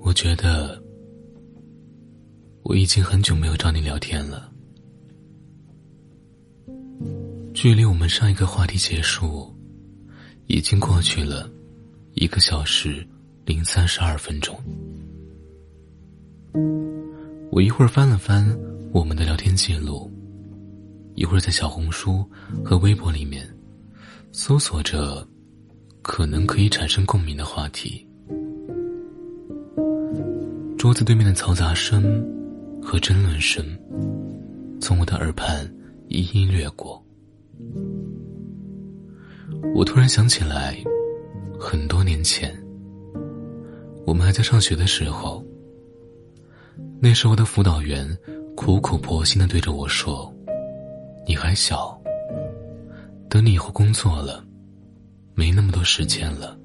我觉得我已经很久没有找你聊天了，距离我们上一个话题结束已经过去了一个小时零三十二分钟。我一会儿翻了翻我们的聊天记录，一会儿在小红书和微博里面搜索着可能可以产生共鸣的话题。桌子对面的嘈杂声和争论声，从我的耳畔一一掠过。我突然想起来，很多年前，我们还在上学的时候，那时候的辅导员苦口婆心的对着我说：“你还小，等你以后工作了，没那么多时间了，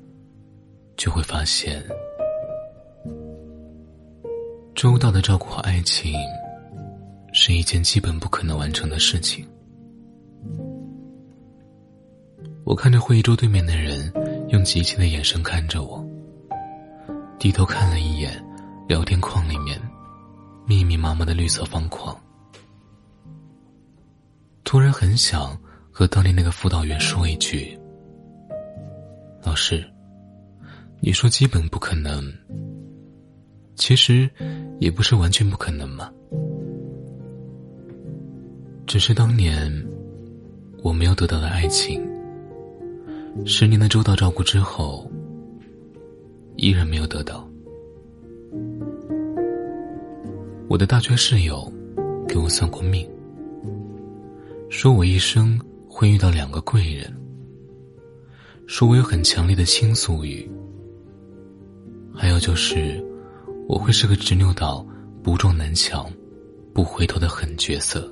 就会发现。”周到的照顾好爱情，是一件基本不可能完成的事情。我看着会议桌对面的人，用急切的眼神看着我，低头看了一眼聊天框里面密密麻麻的绿色方框，突然很想和当年那个辅导员说一句：“老师，你说基本不可能。”其实，也不是完全不可能嘛。只是当年我没有得到的爱情，十年的周到照顾之后，依然没有得到。我的大学室友给我算过命，说我一生会遇到两个贵人，说我有很强烈的倾诉欲，还有就是。我会是个执拗到不撞南墙、不回头的狠角色。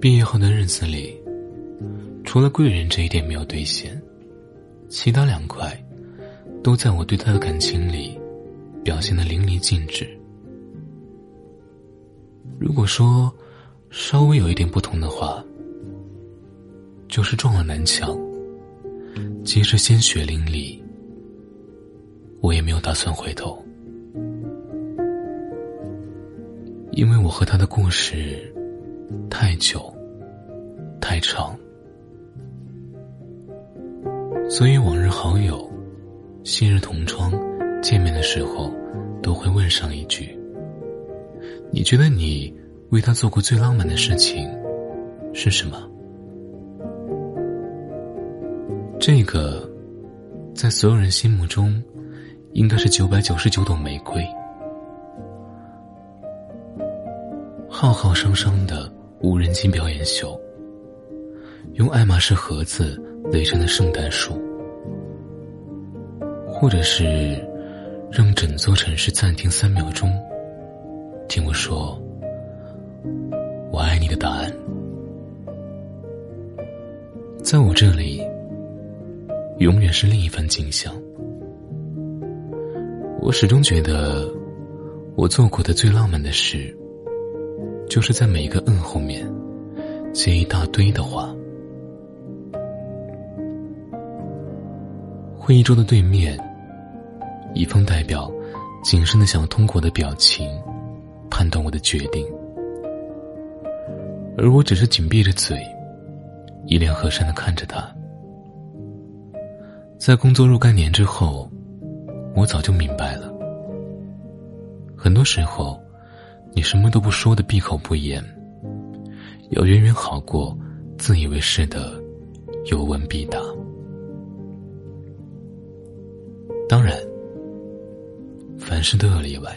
毕业后的日子里，除了贵人这一点没有兑现，其他两块都在我对他的感情里表现的淋漓尽致。如果说稍微有一点不同的话，就是撞了南墙，即使鲜血淋漓。我也没有打算回头，因为我和他的故事太久、太长，所以往日好友、昔日同窗见面的时候，都会问上一句：“你觉得你为他做过最浪漫的事情是什么？”这个，在所有人心目中。应该是九百九十九朵玫瑰，浩浩汤汤的无人机表演秀，用爱马仕盒子垒成的圣诞树，或者是让整座城市暂停三秒钟，听我说“我爱你”的答案，在我这里，永远是另一番景象。我始终觉得，我做过的最浪漫的事，就是在每一个“嗯”后面接一大堆的话。会议桌的对面，乙方代表谨慎的想通过我的表情判断我的决定，而我只是紧闭着嘴，一脸和善的看着他。在工作若干年之后。我早就明白了，很多时候，你什么都不说的闭口不言，要远远好过自以为是的有问必答。当然，凡事都有例外。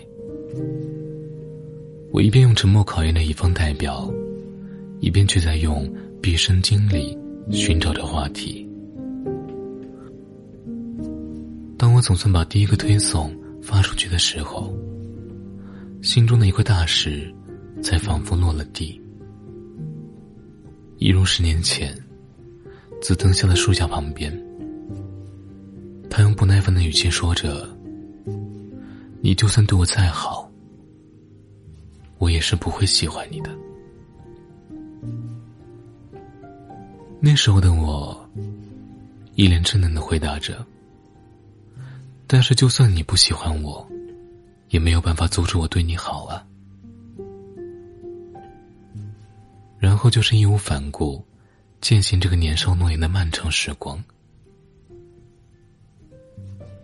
我一边用沉默考验着一方代表，一边却在用毕生精力寻找着话题。当我总算把第一个推送发出去的时候，心中的一块大石才仿佛落了地，一如十年前，紫藤下的树下旁边，他用不耐烦的语气说着：“你就算对我再好，我也是不会喜欢你的。”那时候的我，一脸稚嫩的回答着。但是，就算你不喜欢我，也没有办法阻止我对你好啊。然后就是义无反顾，践行这个年少诺言的漫长时光。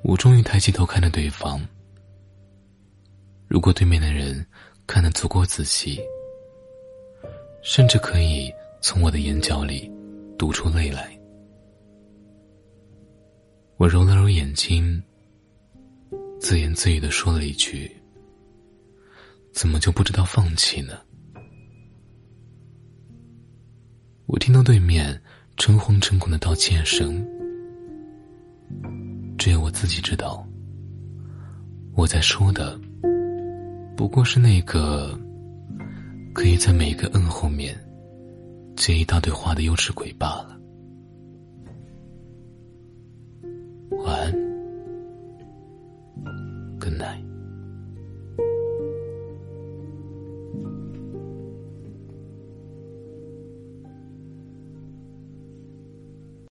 我终于抬起头看着对方。如果对面的人看得足够仔细，甚至可以从我的眼角里读出泪来。我揉了揉眼睛。自言自语的说了一句：“怎么就不知道放弃呢？”我听到对面诚惶诚恐的道歉声，只有我自己知道，我在说的不过是那个可以在每一个“嗯”后面接一大堆话的幼稚鬼罢了。晚安。night.